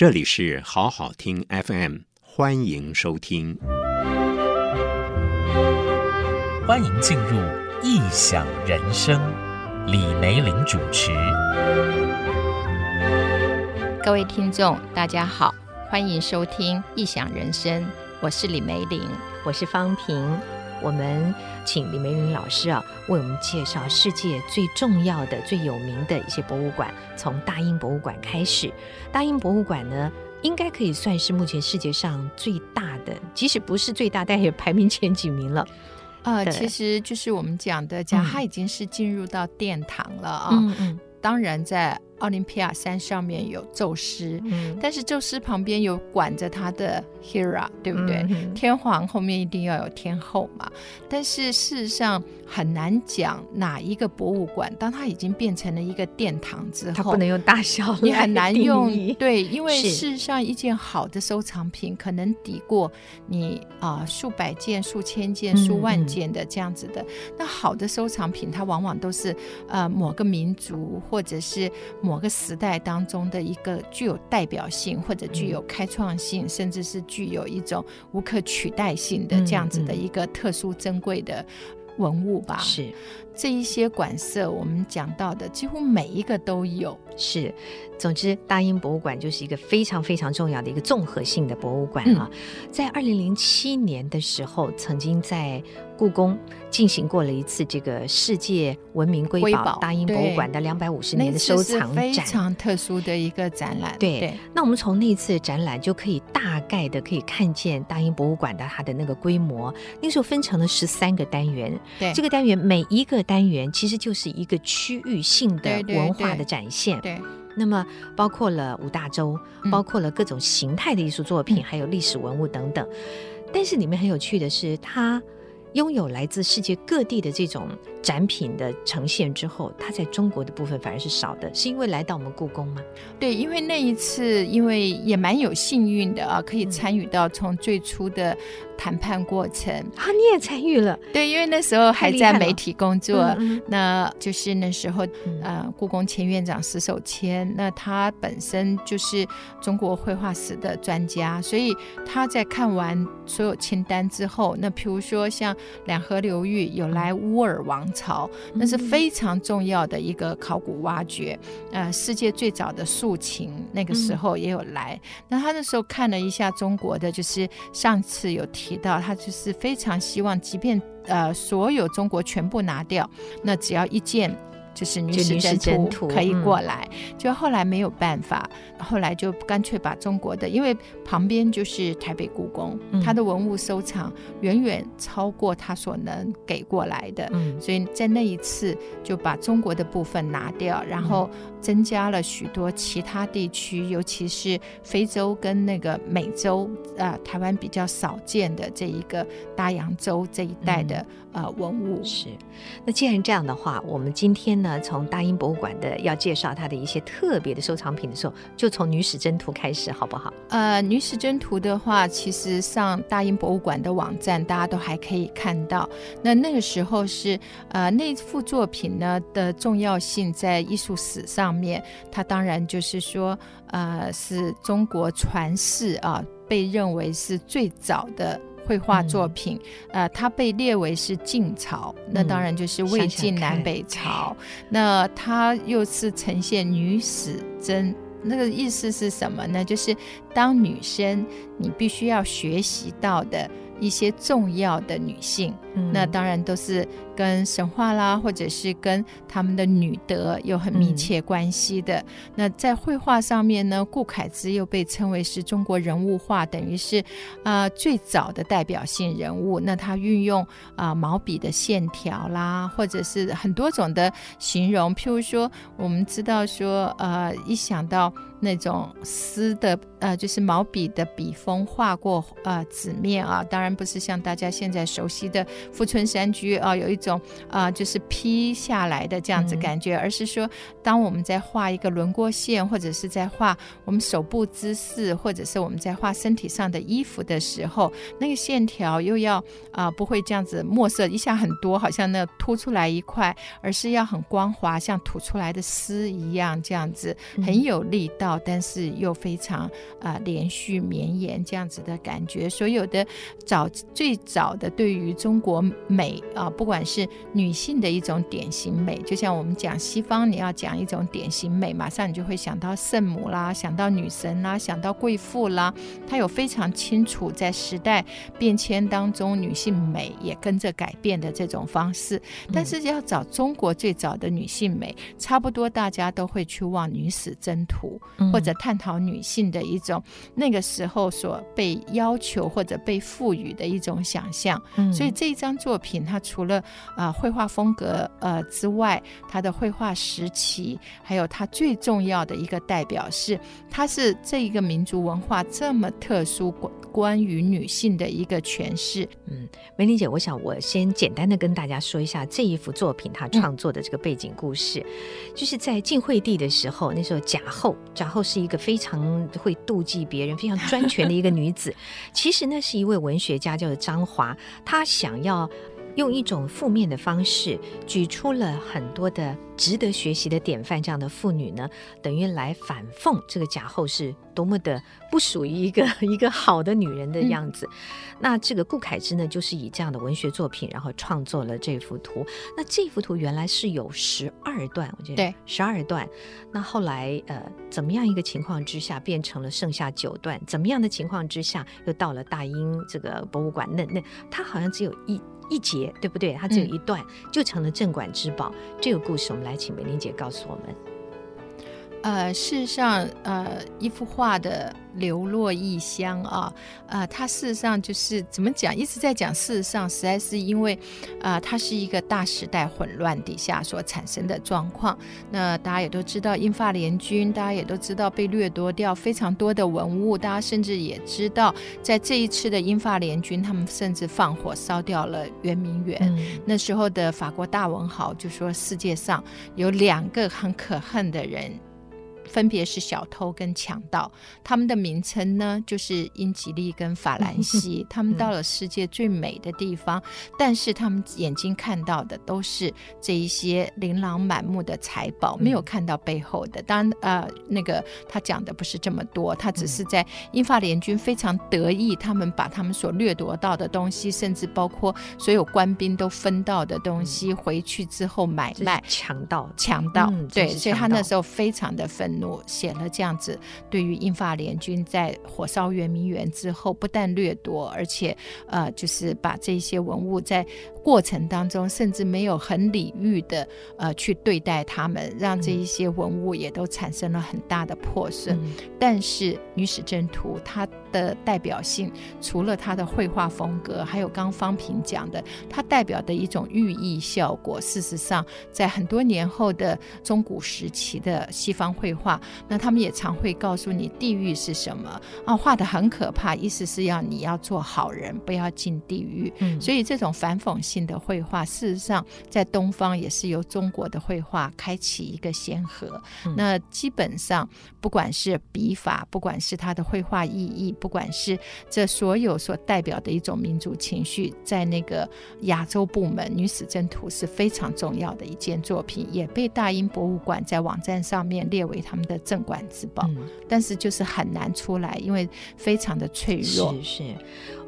这里是好好听 FM，欢迎收听，欢迎进入异想人生，李梅玲主持。各位听众，大家好，欢迎收听异想人生，我是李梅玲，我是芳萍。我们请李梅玲老师啊，为我们介绍世界最重要的、最有名的一些博物馆。从大英博物馆开始，大英博物馆呢，应该可以算是目前世界上最大的，即使不是最大，但也排名前几名了。呃，其实就是我们讲的，讲它已经是进入到殿堂了啊。嗯嗯，当然在。奥林匹亚山上面有宙斯，嗯，但是宙斯旁边有管着他的 Hera，对不对？嗯、天皇后面一定要有天后嘛。但是事实上很难讲哪一个博物馆，当它已经变成了一个殿堂之后，它不能用大小，你很难用。对，因为事实上一件好的收藏品可能抵过你啊、呃、数百件、数千件、数万件的这样子的。嗯、那好的收藏品，它往往都是呃某个民族或者是。某个时代当中的一个具有代表性，或者具有开创性，嗯、甚至是具有一种无可取代性的这样子的一个特殊珍贵的文物吧。是这一些馆舍，我们讲到的几乎每一个都有。是，总之，大英博物馆就是一个非常非常重要的一个综合性的博物馆啊。嗯、在二零零七年的时候，曾经在。故宫进行过了一次这个世界文明瑰宝，宝大英博物馆的两百五十年的收藏展，非常特殊的一个展览。对，对那我们从那次展览就可以大概的可以看见大英博物馆的它的那个规模。那时候分成了十三个单元，对，这个单元每一个单元其实就是一个区域性的文化的展现。对，对，对，那么包括了五大洲，嗯、包括了各种形态的艺术作品，嗯、还有历史文物等等。但是里面很有趣的是，它。拥有来自世界各地的这种展品的呈现之后，它在中国的部分反而是少的，是因为来到我们故宫吗？对，因为那一次，因为也蛮有幸运的啊，可以参与到从最初的。谈判过程啊，你也参与了？对，因为那时候还在媒体工作，那就是那时候，呃，故宫前院长石守谦，那他本身就是中国绘画史的专家，所以他在看完所有清单之后，那比如说像两河流域有来乌尔王朝，那是非常重要的一个考古挖掘，呃，世界最早的竖琴那个时候也有来，那他那时候看了一下中国的，就是上次有提。提到他就是非常希望，即便呃所有中国全部拿掉，那只要一件。就是女史箴图可以过来，就后来没有办法，后来就干脆把中国的，因为旁边就是台北故宫，它的文物收藏远远超过他所能给过来的，所以在那一次就把中国的部分拿掉，然后增加了许多其他地区，尤其是非洲跟那个美洲啊，台湾比较少见的这一个大洋洲这一带的呃文物。是，那既然这样的话，我们今天。那从大英博物馆的要介绍它的一些特别的收藏品的时候，就从女史箴图开始，好不好？呃，女史箴图的话，其实上大英博物馆的网站，大家都还可以看到。那那个时候是呃那幅作品呢的重要性在艺术史上面，它当然就是说呃是中国传世啊，被认为是最早的。绘画作品，嗯、呃，它被列为是晋朝，嗯、那当然就是魏晋南北朝。那它又是呈现女史真，那个意思是什么呢？就是当女生，你必须要学习到的。一些重要的女性，那当然都是跟神话啦，或者是跟他们的女德有很密切关系的。那在绘画上面呢，顾恺之又被称为是中国人物画，等于是啊、呃、最早的代表性人物。那他运用啊、毛笔的线条啦，或者是很多种的形容，譬如说，我们知道说，呃，一想到。那种丝的呃，就是毛笔的笔锋画过呃纸面啊，当然不是像大家现在熟悉的富春山居啊，有一种啊、呃、就是披下来的这样子感觉，嗯、而是说当我们在画一个轮廓线，或者是在画我们手部姿势，或者是我们在画身体上的衣服的时候，那个线条又要啊、呃、不会这样子墨色一下很多，好像那凸出来一块，而是要很光滑，像吐出来的丝一样这样子，很有力道。要，但是又非常啊、呃、连续绵延这样子的感觉。所有的早最早的对于中国美啊、呃，不管是女性的一种典型美，就像我们讲西方，你要讲一种典型美，马上你就会想到圣母啦，想到女神啦，想到贵妇啦。它有非常清楚在时代变迁当中，女性美也跟着改变的这种方式。但是要找中国最早的女性美，差不多大家都会去望《女史箴图》，或者探讨女性的一种那个时候所被要求或者被赋予的一种想象。所以这一张作品，它除了啊绘画风格呃之外，它的绘画时期，还有它最重要的一个代表是，它是这一个民族文化这么特殊。关关于女性的一个诠释，嗯，梅玲姐，我想我先简单的跟大家说一下这一幅作品她创作的这个背景故事，就是在晋惠帝的时候，那时候贾后，贾后是一个非常会妒忌别人、非常专权的一个女子，其实呢是一位文学家，叫做张华，她想要。 있거든요. 用一种负面的方式举出了很多的值得学习的典范，这样的妇女呢，等于来反讽这个贾后是多么的不属于一个 一个好的女人的样子。嗯、那这个顾恺之呢，就是以这样的文学作品，然后创作了这幅图。那这幅图原来是有十二段，我觉得对，十二段。那后来呃，怎么样一个情况之下变成了剩下九段？怎么样的情况之下又到了大英这个博物馆？那那它好像只有一。一节对不对？它只有一段，就成了镇馆之宝。嗯、这个故事，我们来请梅玲姐告诉我们。呃，事实上，呃，一幅画的。流落异乡啊，啊、呃，它事实上就是怎么讲？一直在讲，事实上实在是因为，啊、呃，它是一个大时代混乱底下所产生的状况。那大家也都知道，英法联军，大家也都知道被掠夺掉非常多的文物。大家甚至也知道，在这一次的英法联军，他们甚至放火烧掉了圆明园。嗯、那时候的法国大文豪就说，世界上有两个很可恨的人。分别是小偷跟强盗，他们的名称呢，就是英吉利跟法兰西。他们到了世界最美的地方，但是他们眼睛看到的都是这一些琳琅满目的财宝，没有看到背后的。当然，呃，那个他讲的不是这么多，他只是在英法联军非常得意，他们把他们所掠夺到的东西，甚至包括所有官兵都分到的东西，回去之后买卖。强盗，强盗，对，所以他那时候非常的愤怒。写了这样子，对于英法联军在火烧圆明园之后，不但掠夺，而且呃，就是把这些文物在过程当中，甚至没有很礼遇的呃去对待他们，让这一些文物也都产生了很大的破损。嗯、但是《女史箴图》它的代表性，除了它的绘画风格，还有刚方平讲的，它代表的一种寓意效果。事实上，在很多年后的中古时期的西方绘画，那他们也常会告诉你地狱是什么啊，画的很可怕，意思是要你要做好人，不要进地狱。嗯、所以这种反讽性的绘画，事实上在东方也是由中国的绘画开启一个先河。嗯、那基本上，不管是笔法，不管是它的绘画意义，不管是这所有所代表的一种民族情绪，在那个亚洲部门，《女史箴图》是非常重要的一件作品，也被大英博物馆在网站上面列为他们的镇馆之宝。嗯、但是就是很难出来，因为非常的脆弱。是是，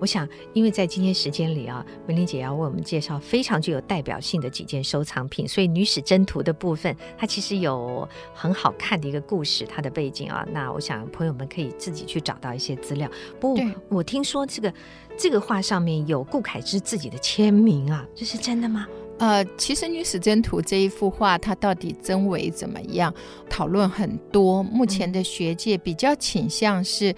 我想，因为在今天时间里啊，文玲姐要为我们介绍非常具有代表性的几件收藏品，所以《女史箴图》的部分，它其实有很好看的一个故事，它的背景啊，那我想朋友们可以自己去找到一些资料。不，过我听说这个这个画上面有顾恺之自己的签名啊，这是真的吗？呃，其实《女史箴图》这一幅画，它到底真伪怎么样，讨论很多。目前的学界比较倾向是，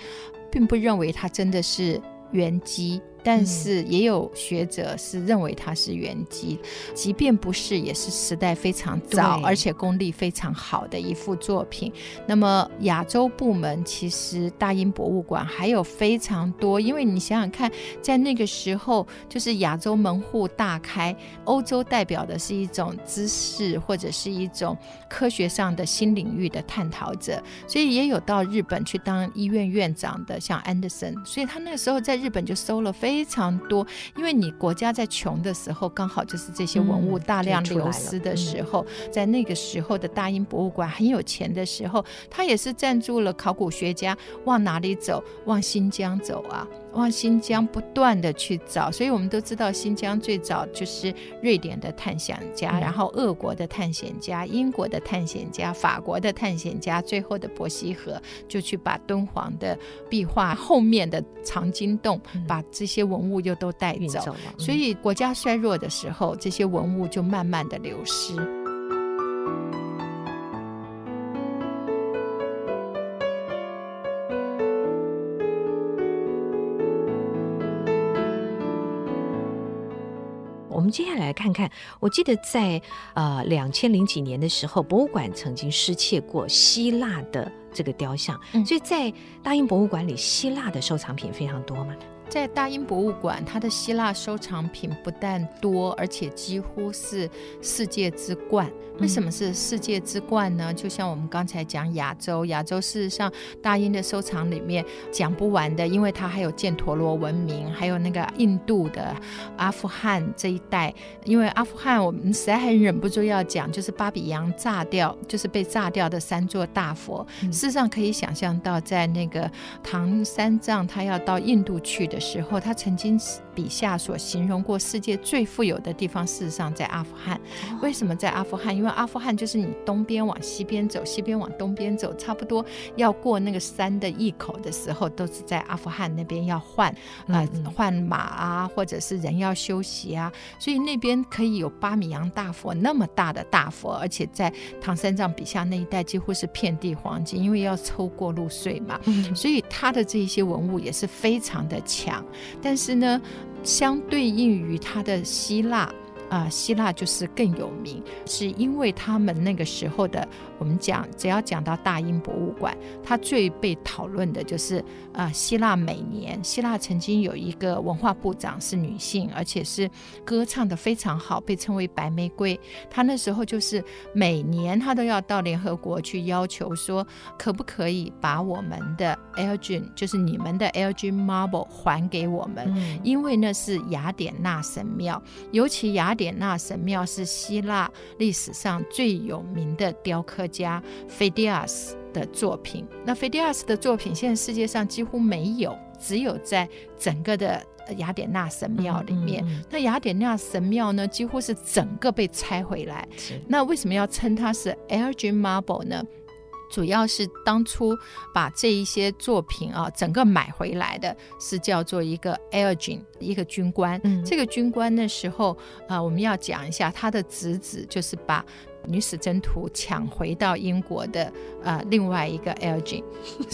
并不认为它真的是原迹。但是也有学者是认为它是原迹，即便不是，也是时代非常早，而且功力非常好的一幅作品。那么亚洲部门其实大英博物馆还有非常多，因为你想想看，在那个时候就是亚洲门户大开，欧洲代表的是一种知识或者是一种科学上的新领域的探讨者，所以也有到日本去当医院院长的，像安德森，所以他那时候在日本就收了非非常多。因为你国家在穷的时候，刚好就是这些文物大量流失的时候，嗯、在那个时候的大英博物馆很有钱的时候，他也是赞助了考古学家往哪里走，往新疆走啊。往新疆不断的去找，所以我们都知道新疆最早就是瑞典的探险家，嗯、然后俄国的探险家、英国的探险家、法国的探险家，最后的伯希和就去把敦煌的壁画后面的藏经洞，嗯、把这些文物又都带走，走嗯、所以国家衰弱的时候，这些文物就慢慢的流失。接下来看看，我记得在呃两千零几年的时候，博物馆曾经失窃过希腊的这个雕像，嗯、所以在大英博物馆里，希腊的收藏品非常多吗？在大英博物馆，它的希腊收藏品不但多，而且几乎是世界之冠。为什么是世界之冠呢？就像我们刚才讲亚洲，亚洲事实上大英的收藏里面讲不完的，因为它还有犍陀罗文明，还有那个印度的阿富汗这一带。因为阿富汗，我们实在很忍不住要讲，就是巴比扬炸掉，就是被炸掉的三座大佛。嗯、事实上可以想象到，在那个唐三藏他要到印度去的的时候，他曾经笔下所形容过世界最富有的地方，事实上在阿富汗。为什么在阿富汗？因为阿富汗就是你东边往西边走，西边往东边走，差不多要过那个山的一口的时候，都是在阿富汗那边要换，呃，换马啊，或者是人要休息啊，所以那边可以有巴米扬大佛那么大的大佛，而且在唐三藏笔下那一带几乎是遍地黄金，因为要抽过路税嘛，所以他的这些文物也是非常的强，但是呢，相对应于它的希腊。啊，希腊就是更有名，是因为他们那个时候的。我们讲，只要讲到大英博物馆，它最被讨论的就是啊、呃，希腊每年，希腊曾经有一个文化部长是女性，而且是歌唱的非常好，被称为白玫瑰。她那时候就是每年她都要到联合国去要求说，可不可以把我们的 Elgin，就是你们的 Elgin Marble 还给我们，嗯、因为那是雅典娜神庙，尤其雅典娜神庙是希腊历史上最有名的雕刻。家菲迪亚斯的作品，那菲迪亚斯的作品现在世界上几乎没有，只有在整个的雅典娜神庙里面。嗯嗯嗯、那雅典娜神庙呢，几乎是整个被拆回来。那为什么要称它是 Elgin Marble 呢？主要是当初把这一些作品啊，整个买回来的是叫做一个 Elgin，一个军官。嗯、这个军官那时候啊，我们要讲一下他的侄子，就是把。女死征途抢回到英国的呃另外一个 Elgin，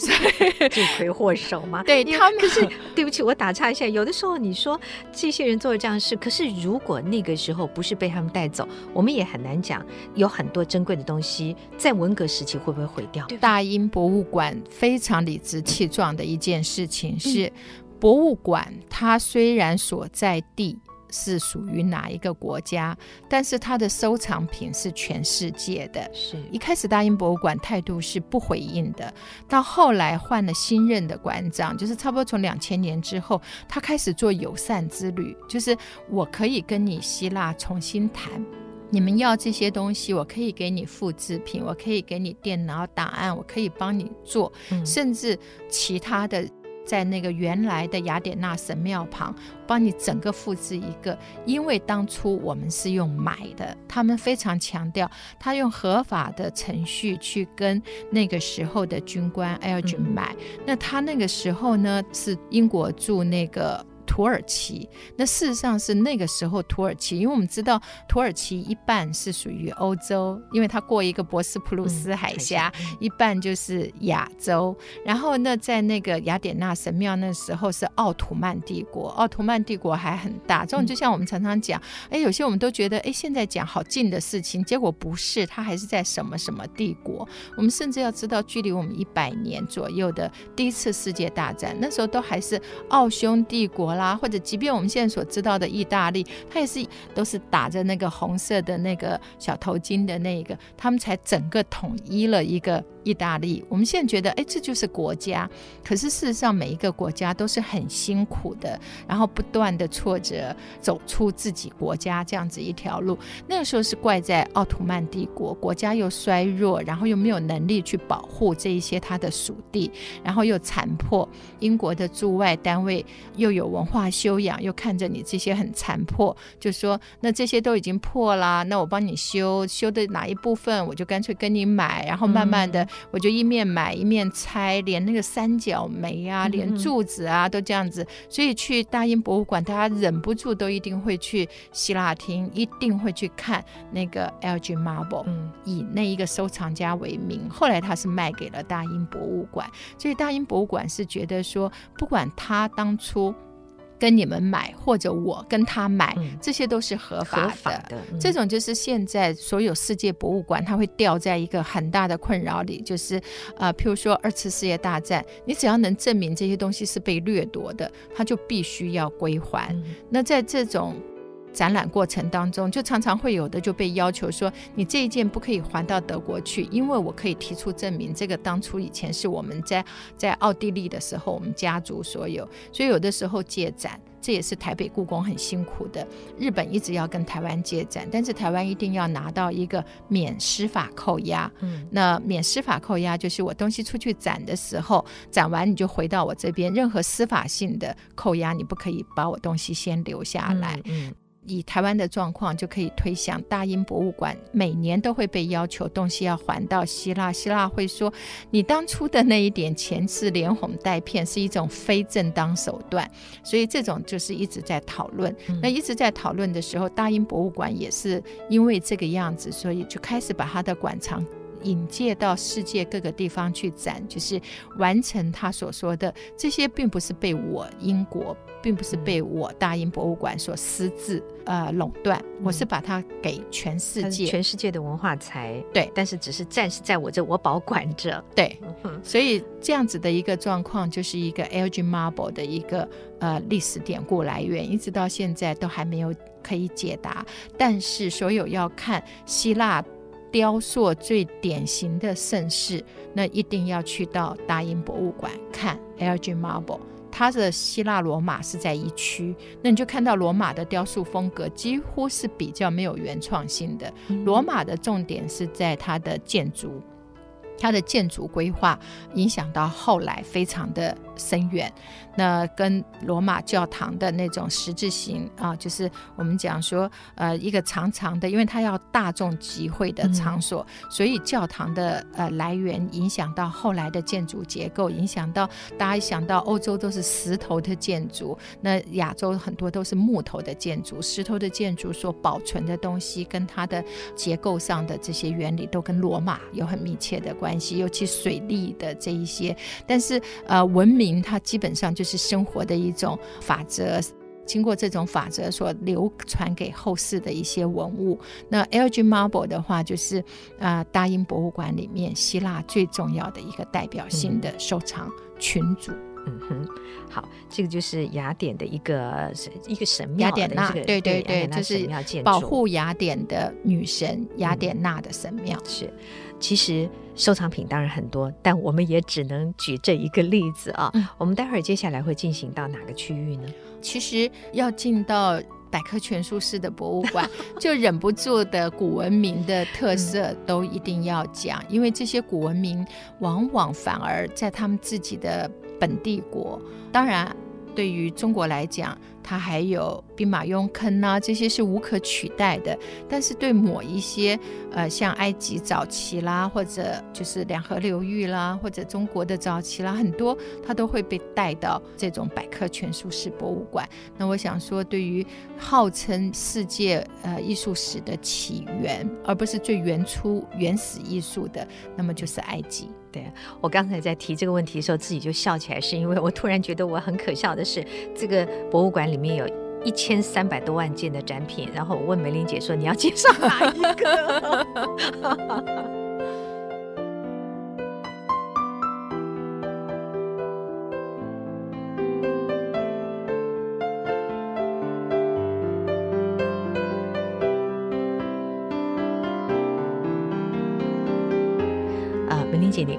罪魁祸首嘛？对他们，可是对不起，我打岔一下。有的时候你说这些人做了这样的事，可是如果那个时候不是被他们带走，我们也很难讲。有很多珍贵的东西在文革时期会不会毁掉？大英博物馆非常理直气壮的一件事情是，博物馆它虽然所在地。是属于哪一个国家？但是它的收藏品是全世界的。是一开始大英博物馆态度是不回应的，到后来换了新任的馆长，就是差不多从两千年之后，他开始做友善之旅，就是我可以跟你希腊重新谈，你们要这些东西，我可以给你复制品，我可以给你电脑档案，我可以帮你做，嗯、甚至其他的。在那个原来的雅典娜神庙旁，帮你整个复制一个，因为当初我们是用买的，他们非常强调，他用合法的程序去跟那个时候的军官 Elgin 买，嗯、那他那个时候呢是英国驻那个。土耳其，那事实上是那个时候土耳其，因为我们知道土耳其一半是属于欧洲，因为它过一个博斯普鲁斯海峡，一半就是亚洲。然后呢，在那个雅典娜神庙那时候是奥图曼帝国，奥图曼帝国还很大。这种就像我们常常讲，哎，有些我们都觉得，哎，现在讲好近的事情，结果不是，它还是在什么什么帝国。我们甚至要知道，距离我们一百年左右的第一次世界大战，那时候都还是奥匈帝国。啊，或者即便我们现在所知道的意大利，它也是都是打着那个红色的那个小头巾的那个，他们才整个统一了一个意大利，我们现在觉得，哎，这就是国家。可是事实上，每一个国家都是很辛苦的，然后不断的挫折，走出自己国家这样子一条路。那个时候是怪在奥图曼帝国，国家又衰弱，然后又没有能力去保护这一些他的属地，然后又残破。英国的驻外单位又有文化修养，又看着你这些很残破，就说那这些都已经破了，那我帮你修，修的哪一部分，我就干脆跟你买，然后慢慢的。我就一面买一面拆，连那个三角梅啊，连柱子啊都这样子。所以去大英博物馆，大家忍不住都一定会去希腊厅，一定会去看那个 Elgin Marble，嗯以那一个收藏家为名。后来他是卖给了大英博物馆，所以大英博物馆是觉得说，不管他当初。跟你们买，或者我跟他买，嗯、这些都是合法的。合法的嗯、这种就是现在所有世界博物馆，它会掉在一个很大的困扰里，就是呃，譬如说二次世界大战，你只要能证明这些东西是被掠夺的，它就必须要归还。嗯、那在这种展览过程当中，就常常会有的就被要求说，你这一件不可以还到德国去，因为我可以提出证明，这个当初以前是我们在在奥地利的时候，我们家族所有，所以有的时候借展，这也是台北故宫很辛苦的。日本一直要跟台湾借展，但是台湾一定要拿到一个免司法扣押。嗯，那免司法扣押就是我东西出去展的时候，展完你就回到我这边，任何司法性的扣押你不可以把我东西先留下来。嗯。嗯以台湾的状况，就可以推想，大英博物馆每年都会被要求东西要还到希腊，希腊会说，你当初的那一点钱是连哄带骗，是一种非正当手段，所以这种就是一直在讨论。嗯、那一直在讨论的时候，大英博物馆也是因为这个样子，所以就开始把它的馆藏。引介到世界各个地方去展，就是完成他所说的这些，并不是被我英国，并不是被我大英博物馆所私自呃垄断，我是把它给全世界，全世界的文化财。对，但是只是暂时在我这，我保管着。对，所以这样子的一个状况，就是一个 Elgin Marble 的一个呃历史典故来源，一直到现在都还没有可以解答。但是所有要看希腊。雕塑最典型的盛世，那一定要去到大英博物馆看 Elgin Marble。它的希腊罗马是在一区，那你就看到罗马的雕塑风格几乎是比较没有原创性的。罗马的重点是在它的建筑。它的建筑规划影响到后来非常的深远，那跟罗马教堂的那种十字形啊，就是我们讲说，呃，一个长长的，因为它要大众集会的场所，嗯、所以教堂的呃来源影响到后来的建筑结构，影响到大家一想到欧洲都是石头的建筑，那亚洲很多都是木头的建筑，石头的建筑所保存的东西跟它的结构上的这些原理都跟罗马有很密切的关系。关系，尤其水利的这一些，但是呃，文明它基本上就是生活的一种法则，经过这种法则所流传给后世的一些文物。那 Elgin Marble 的话，就是啊、呃，大英博物馆里面希腊最重要的一个代表性的收藏群组。嗯哼，好，这个就是雅典的一个一个神庙，雅典娜，对对对，对就是保护雅典的女神雅典娜的神庙。嗯、是，其实收藏品当然很多，但我们也只能举这一个例子啊。嗯、我们待会儿接下来会进行到哪个区域呢？其实要进到。百科全书式的博物馆，就忍不住的古文明的特色都一定要讲，因为这些古文明往往反而在他们自己的本地国，当然对于中国来讲。它还有兵马俑坑啊，这些是无可取代的。但是对某一些呃，像埃及早期啦，或者就是两河流域啦，或者中国的早期啦，很多它都会被带到这种百科全书式博物馆。那我想说，对于号称世界呃艺术史的起源，而不是最原初原始艺术的，那么就是埃及。对，我刚才在提这个问题的时候，自己就笑起来，是因为我突然觉得我很可笑的是，这个博物馆里里面有一千三百多万件的展品，然后我问梅玲姐说：“你要介绍哪一个？”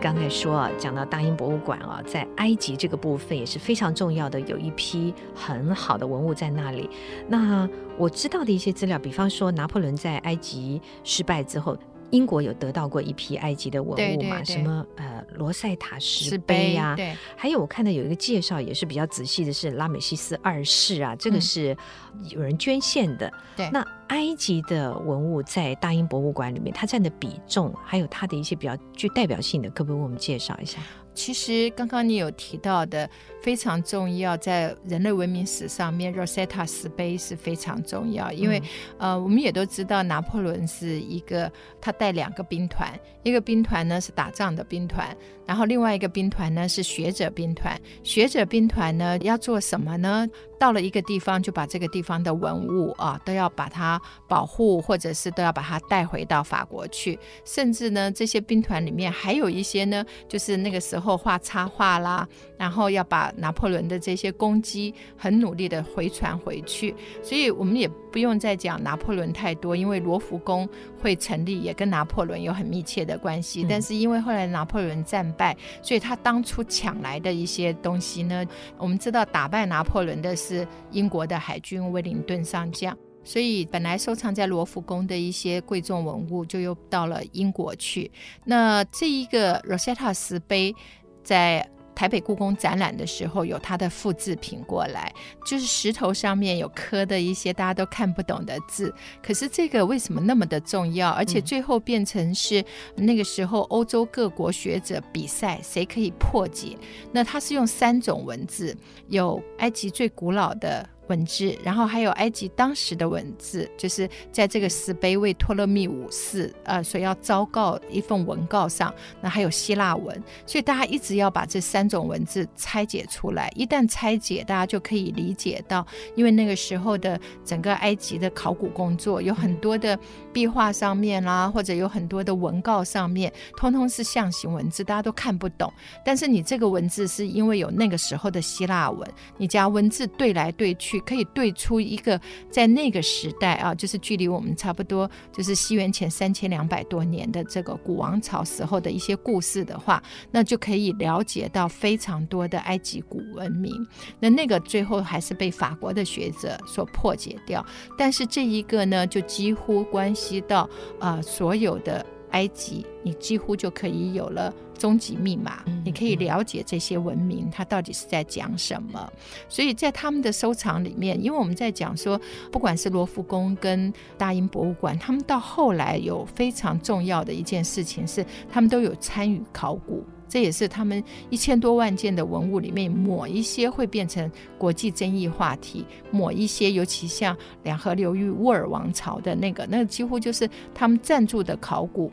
刚才说啊，讲到大英博物馆啊，在埃及这个部分也是非常重要的，有一批很好的文物在那里。那我知道的一些资料，比方说拿破仑在埃及失败之后。英国有得到过一批埃及的文物嘛？什么呃罗塞塔石碑呀？对，还有我看到有一个介绍也是比较仔细的，是拉美西斯二世啊，这个是有人捐献的。对，那埃及的文物在大英博物馆里面，它占的比重，还有它的一些比较具代表性的，可不可以为我们介绍一下？其实刚刚你有提到的非常重要，在人类文明史上面，Rosetta 石碑是非常重要，因为、嗯、呃，我们也都知道拿破仑是一个他带两个兵团，一个兵团呢是打仗的兵团，然后另外一个兵团呢是学者兵团。学者兵团呢要做什么呢？到了一个地方，就把这个地方的文物啊都要把它保护，或者是都要把它带回到法国去。甚至呢，这些兵团里面还有一些呢，就是那个时候画插画啦，然后要把拿破仑的这些攻击很努力的回传回去。所以我们也不用再讲拿破仑太多，因为罗浮宫会成立也跟拿破仑有很密切的关系。但是因为后来拿破仑战败，所以他当初抢来的一些东西呢，我们知道打败拿破仑的是。是英国的海军威灵顿上将，所以本来收藏在罗浮宫的一些贵重文物就又到了英国去。那这一个 Rosetta 石碑在台北故宫展览的时候，有它的复制品过来，就是石头上面有刻的一些大家都看不懂的字。可是这个为什么那么的重要？而且最后变成是那个时候欧洲各国学者比赛，谁可以破解？那它是用三种文字，有埃及最古老的。文字，然后还有埃及当时的文字，就是在这个石碑为托勒密五世呃所要昭告一份文告上，那还有希腊文，所以大家一直要把这三种文字拆解出来。一旦拆解，大家就可以理解到，因为那个时候的整个埃及的考古工作有很多的壁画上面啦，或者有很多的文告上面，通通是象形文字，大家都看不懂。但是你这个文字是因为有那个时候的希腊文，你将文字对来对去。可以对出一个在那个时代啊，就是距离我们差不多就是西元前三千两百多年的这个古王朝时候的一些故事的话，那就可以了解到非常多的埃及古文明。那那个最后还是被法国的学者所破解掉，但是这一个呢，就几乎关系到啊、呃、所有的。埃及，你几乎就可以有了终极密码，你可以了解这些文明它到底是在讲什么。所以在他们的收藏里面，因为我们在讲说，不管是罗浮宫跟大英博物馆，他们到后来有非常重要的一件事情是，他们都有参与考古。这也是他们一千多万件的文物里面，某一些会变成国际争议话题，某一些，尤其像两河流域沃尔王朝的那个，那个几乎就是他们赞助的考古。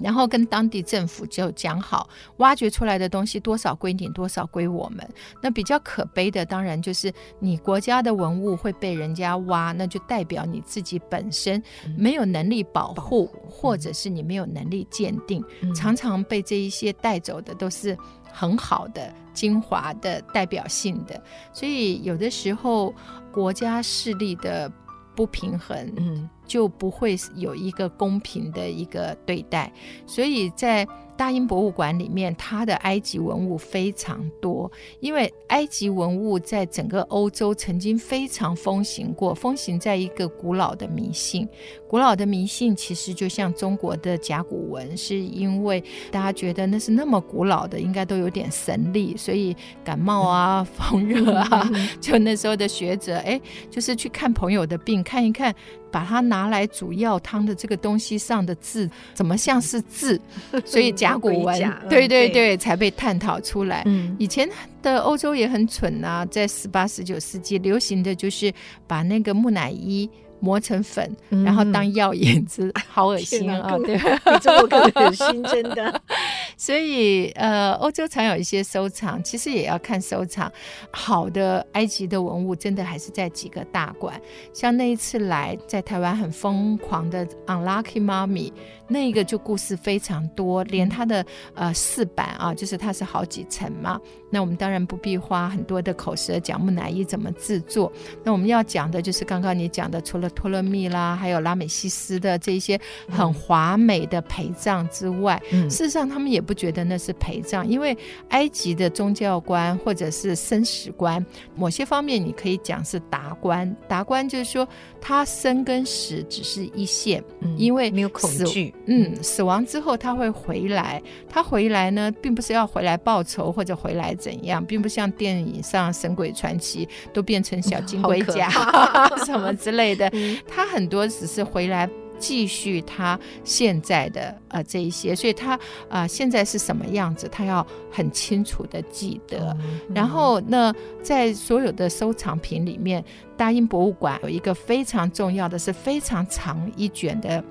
然后跟当地政府就讲好，挖掘出来的东西多少归你，多少归我们。那比较可悲的，当然就是你国家的文物会被人家挖，那就代表你自己本身没有能力保护，或者是你没有能力鉴定，常常被这一些带走的都是很好的、精华的、代表性的。所以有的时候国家势力的不平衡，嗯。就不会有一个公平的一个对待，所以在大英博物馆里面，它的埃及文物非常多，因为埃及文物在整个欧洲曾经非常风行过，风行在一个古老的迷信。古老的迷信其实就像中国的甲骨文，是因为大家觉得那是那么古老的，应该都有点神力，所以感冒啊、风热啊，就那时候的学者，哎，就是去看朋友的病，看一看。把它拿来煮药汤的这个东西上的字怎么像是字？所以甲骨文，对对对，才被探讨出来。以前的欧洲也很蠢啊，在十八、十九世纪流行的就是把那个木乃伊。磨成粉，然后当药引子，嗯、好恶心啊！对，比这个更恶心，真的。所以，呃，欧洲常有一些收藏，其实也要看收藏。好的埃及的文物，真的还是在几个大馆。像那一次来，在台湾很疯狂的 Unlucky Mummy。那个就故事非常多，连它的呃四版啊，就是它是好几层嘛。那我们当然不必花很多的口舌讲木乃伊怎么制作。那我们要讲的就是刚刚你讲的，除了托勒密啦，还有拉美西斯的这些很华美的陪葬之外，嗯、事实上他们也不不觉得那是陪葬，因为埃及的宗教观或者是生死观，某些方面你可以讲是达观。达观就是说，他生跟死只是一线，嗯、因为没有恐惧。嗯，死亡之后他会回来，他回来呢，并不是要回来报仇或者回来怎样，并不像电影上《神鬼传奇》都变成小金龟甲 什么之类的，他很多只是回来。继续他现在的呃这一些，所以他啊、呃、现在是什么样子，他要很清楚的记得。然后那在所有的收藏品里面，大英博物馆有一个非常重要的是非常长一卷的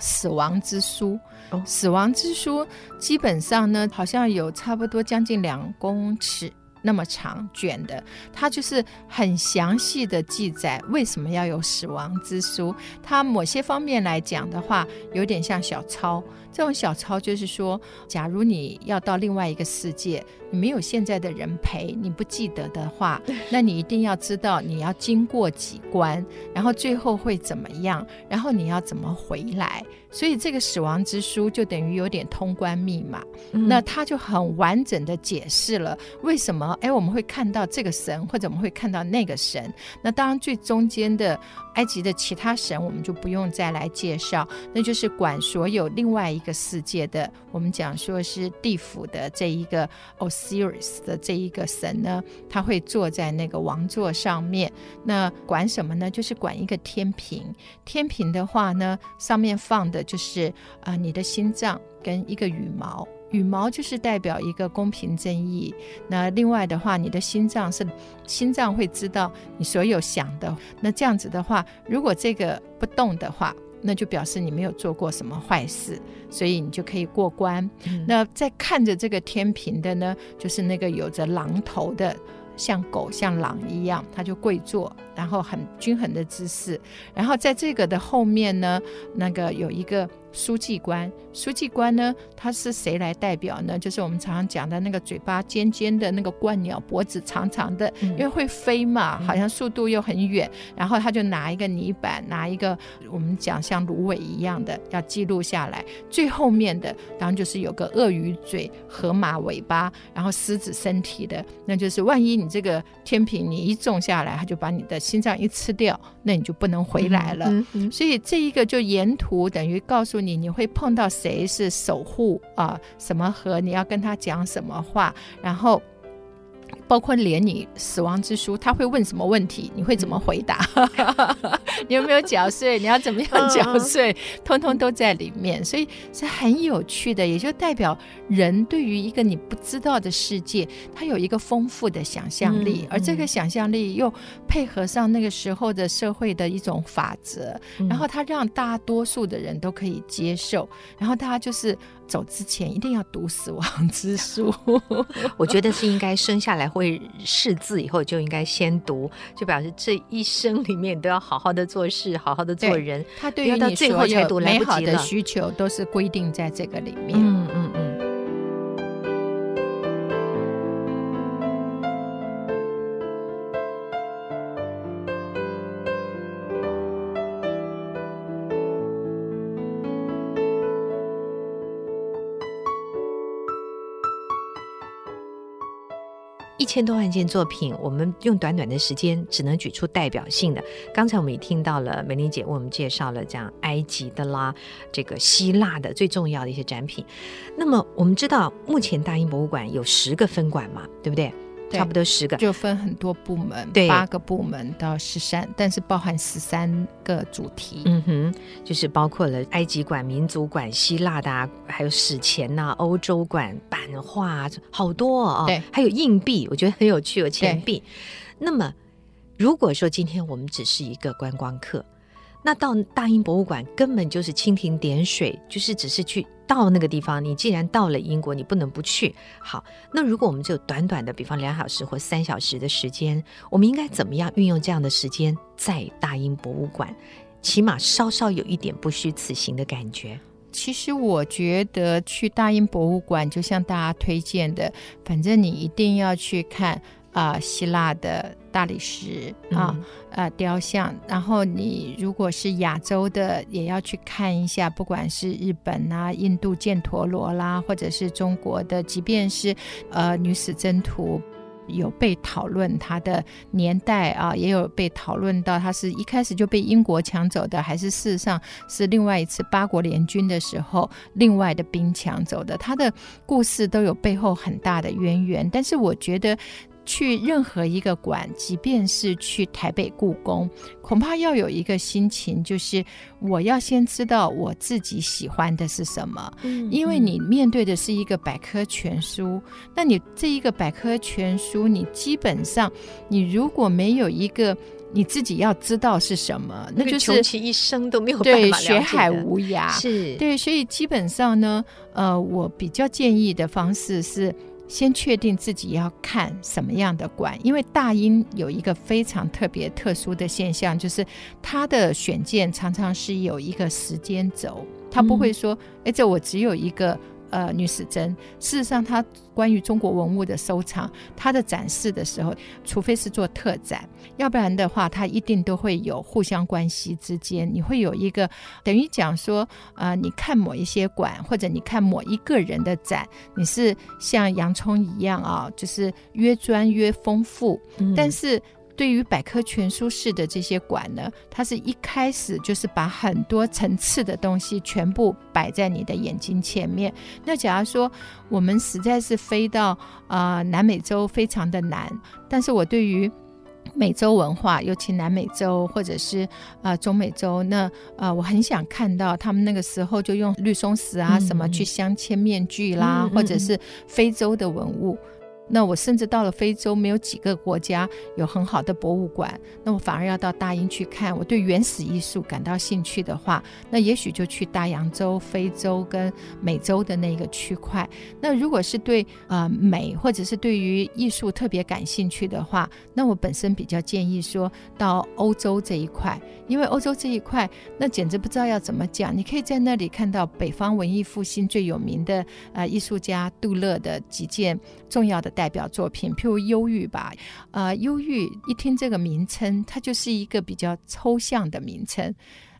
死亡之书。哦、死亡之书基本上呢，好像有差不多将近两公尺。那么长卷的，它就是很详细的记载为什么要有死亡之书。它某些方面来讲的话，有点像小抄。这种小抄就是说，假如你要到另外一个世界，你没有现在的人陪，你不记得的话，那你一定要知道你要经过几关，然后最后会怎么样，然后你要怎么回来。所以这个死亡之书就等于有点通关密码。嗯、那他就很完整的解释了为什么哎我们会看到这个神，或者我们会看到那个神。那当然最中间的埃及的其他神，我们就不用再来介绍，那就是管所有另外一一个世界的，我们讲说是地府的这一个 Osiris 的这一个神呢，他会坐在那个王座上面。那管什么呢？就是管一个天平。天平的话呢，上面放的就是啊、你的心脏跟一个羽毛。羽毛就是代表一个公平正义。那另外的话，你的心脏是心脏会知道你所有想的。那这样子的话，如果这个不动的话，那就表示你没有做过什么坏事，所以你就可以过关。嗯、那在看着这个天平的呢，就是那个有着狼头的，像狗像狼一样，他就跪坐，然后很均衡的姿势。然后在这个的后面呢，那个有一个。书记官，书记官呢，他是谁来代表呢？就是我们常常讲的那个嘴巴尖尖的那个冠鸟，脖子长长的，因为会飞嘛，好像速度又很远。然后他就拿一个泥板，拿一个我们讲像芦苇一样的，要记录下来。最后面的当然就是有个鳄鱼嘴、河马尾巴，然后狮子身体的，那就是万一你这个天平你一重下来，他就把你的心脏一吃掉，那你就不能回来了。所以这一个就沿途等于告诉。你你会碰到谁是守护啊？什么河？你要跟他讲什么话？然后。包括连你死亡之书，他会问什么问题，你会怎么回答？你有没有缴税？你要怎么样缴税？通通都在里面，所以是很有趣的。也就代表人对于一个你不知道的世界，他有一个丰富的想象力，而这个想象力又配合上那个时候的社会的一种法则，然后他让大多数的人都可以接受，然后大家就是。走之前一定要读死亡之书，我觉得是应该生下来会识字以后就应该先读，就表示这一生里面都要好好的做事，好好的做人。他对于你所有美好的需求都是规定在这个里面。嗯嗯嗯。一千多万件作品，我们用短短的时间只能举出代表性的。刚才我们也听到了美玲姐为我们介绍了讲埃及的啦，这个希腊的最重要的一些展品。那么我们知道，目前大英博物馆有十个分馆嘛，对不对？差不多十个，就分很多部门，对，八个部门到十三，但是包含十三个主题。嗯哼，就是包括了埃及馆、民族馆、希腊的、啊，还有史前呐、啊、欧洲馆、版画，好多啊、哦。对，还有硬币，我觉得很有趣，有钱币。那么，如果说今天我们只是一个观光客，那到大英博物馆根本就是蜻蜓点水，就是只是去。到那个地方，你既然到了英国，你不能不去。好，那如果我们只有短短的，比方两小时或三小时的时间，我们应该怎么样运用这样的时间在大英博物馆，起码稍稍有一点不虚此行的感觉？其实我觉得去大英博物馆，就像大家推荐的，反正你一定要去看啊、呃，希腊的大理石啊，嗯、呃，雕像。然后你如果是亚洲的，也要去看一下，不管是日本啊、印度犍陀罗啦，或者是中国的，即便是呃女死箴图。有被讨论它的年代啊，也有被讨论到它是一开始就被英国抢走的，还是事实上是另外一次八国联军的时候另外的兵抢走的。它的故事都有背后很大的渊源，但是我觉得。去任何一个馆，即便是去台北故宫，恐怕要有一个心情，就是我要先知道我自己喜欢的是什么。嗯，因为你面对的是一个百科全书，那你这一个百科全书，你基本上，你如果没有一个你自己要知道是什么，那就是穷其一生都没有办对法学海无涯。是对，所以基本上呢，呃，我比较建议的方式是。先确定自己要看什么样的馆，因为大英有一个非常特别特殊的现象，就是它的选件常常是有一个时间轴，它不会说，哎、嗯，这我只有一个。呃，女史箴，事实上，它关于中国文物的收藏，它的展示的时候，除非是做特展，要不然的话，它一定都会有互相关系之间，你会有一个等于讲说，呃，你看某一些馆，或者你看某一个人的展，你是像洋葱一样啊，就是越钻越丰富，嗯、但是。对于百科全书式的这些馆呢，它是一开始就是把很多层次的东西全部摆在你的眼睛前面。那假如说我们实在是飞到啊、呃、南美洲非常的难，但是我对于美洲文化，尤其南美洲或者是啊、呃、中美洲，那啊、呃、我很想看到他们那个时候就用绿松石啊、嗯、什么去镶嵌面具啦，嗯、或者是非洲的文物。那我甚至到了非洲，没有几个国家有很好的博物馆，那我反而要到大英去看。我对原始艺术感到兴趣的话，那也许就去大洋洲、非洲跟美洲的那个区块。那如果是对呃美或者是对于艺术特别感兴趣的话，那我本身比较建议说到欧洲这一块，因为欧洲这一块那简直不知道要怎么讲。你可以在那里看到北方文艺复兴最有名的呃艺术家杜勒的几件重要的。代表作品，譬如《忧郁》吧，呃，《忧郁》一听这个名称，它就是一个比较抽象的名称，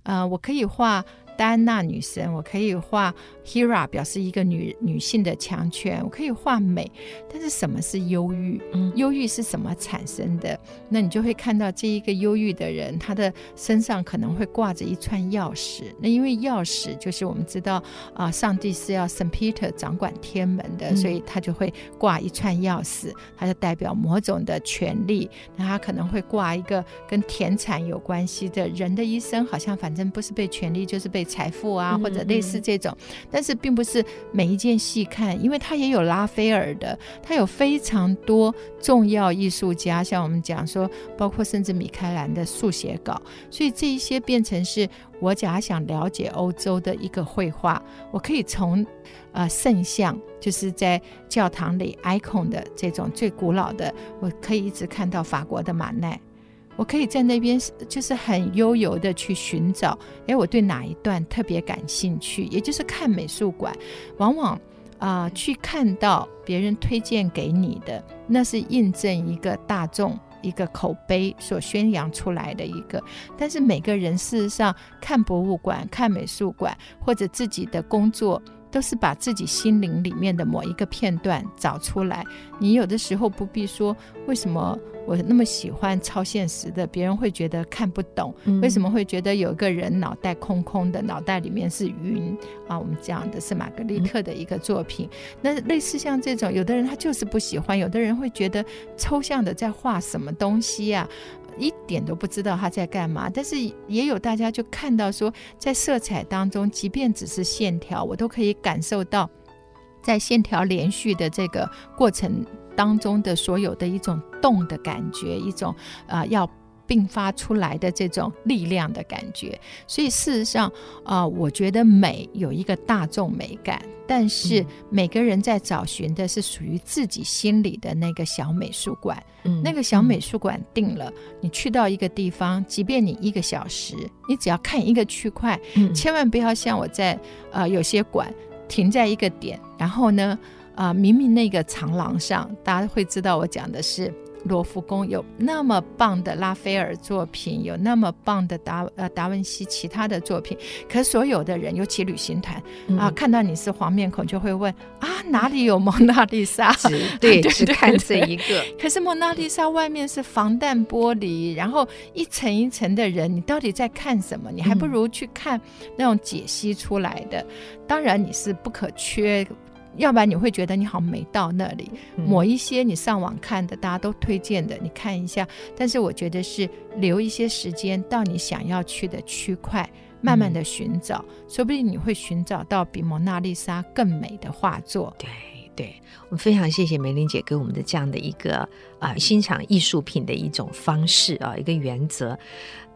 呃，我可以画。戴安娜女神，我可以画 Hera，表示一个女女性的强权。我可以画美，但是什么是忧郁？嗯，忧郁是什么产生的？那你就会看到这一个忧郁的人，他的身上可能会挂着一串钥匙。那因为钥匙就是我们知道啊、呃，上帝是要圣 Peter 掌管天门的，所以他就会挂一串钥匙，它就代表某种的权利。那他可能会挂一个跟田产有关系的。人的一生好像反正不是被权利，就是被。财富啊，或者类似这种，但是并不是每一件细看，因为它也有拉斐尔的，它有非常多重要艺术家，像我们讲说，包括甚至米开朗的速写稿，所以这一些变成是我假想了解欧洲的一个绘画，我可以从呃圣像，就是在教堂里 icon 的这种最古老的，我可以一直看到法国的马奈。我可以在那边就是很悠游的去寻找，哎，我对哪一段特别感兴趣？也就是看美术馆，往往啊、去看到别人推荐给你的，那是印证一个大众一个口碑所宣扬出来的一个。但是每个人事实上看博物馆、看美术馆或者自己的工作，都是把自己心灵里面的某一个片段找出来。你有的时候不必说为什么。我那么喜欢超现实的，别人会觉得看不懂。为什么会觉得有个人脑袋空空的，脑袋里面是云啊？我们讲的是玛格丽特的一个作品。那类似像这种，有的人他就是不喜欢，有的人会觉得抽象的在画什么东西呀，一点都不知道他在干嘛。但是也有大家就看到说，在色彩当中，即便只是线条，我都可以感受到，在线条连续的这个过程。当中的所有的一种动的感觉，一种啊、要迸发出来的这种力量的感觉，所以事实上啊、呃，我觉得美有一个大众美感，但是每个人在找寻的是属于自己心里的那个小美术馆。嗯，那个小美术馆定了，你去到一个地方，即便你一个小时，你只要看一个区块，嗯、千万不要像我在呃有些馆停在一个点，然后呢。啊、呃，明明那个长廊上，大家会知道我讲的是罗浮宫，有那么棒的拉斐尔作品，有那么棒的达呃达文西其他的作品，可所有的人，尤其旅行团、嗯、啊，看到你是黄面孔，就会问啊，哪里有蒙娜丽莎？对，只看这一个。可是蒙娜丽莎外面是防弹玻璃，然后一层一层的人，你到底在看什么？你还不如去看那种解析出来的。嗯、当然你是不可缺。要不然你会觉得你好像没到那里。某一些你上网看的，大家都推荐的，你看一下。但是我觉得是留一些时间到你想要去的区块，慢慢的寻找，说不定你会寻找到比蒙娜丽莎更美的画作。对对，我们非常谢谢梅玲姐给我们的这样的一个啊、呃、欣赏艺术品的一种方式啊、呃、一个原则。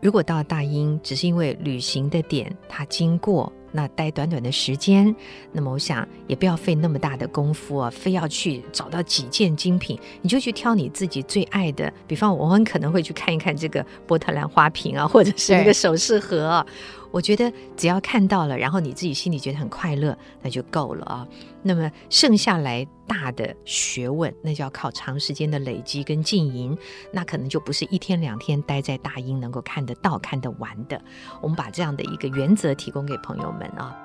如果到大英只是因为旅行的点，它经过。那待短短的时间，那么我想也不要费那么大的功夫啊，非要去找到几件精品，你就去挑你自己最爱的。比方我很可能会去看一看这个波特兰花瓶啊，或者是那个首饰盒啊。我觉得只要看到了，然后你自己心里觉得很快乐，那就够了啊。那么剩下来大的学问，那就要靠长时间的累积跟经营，那可能就不是一天两天待在大英能够看得到、看得完的。我们把这样的一个原则提供给朋友们啊。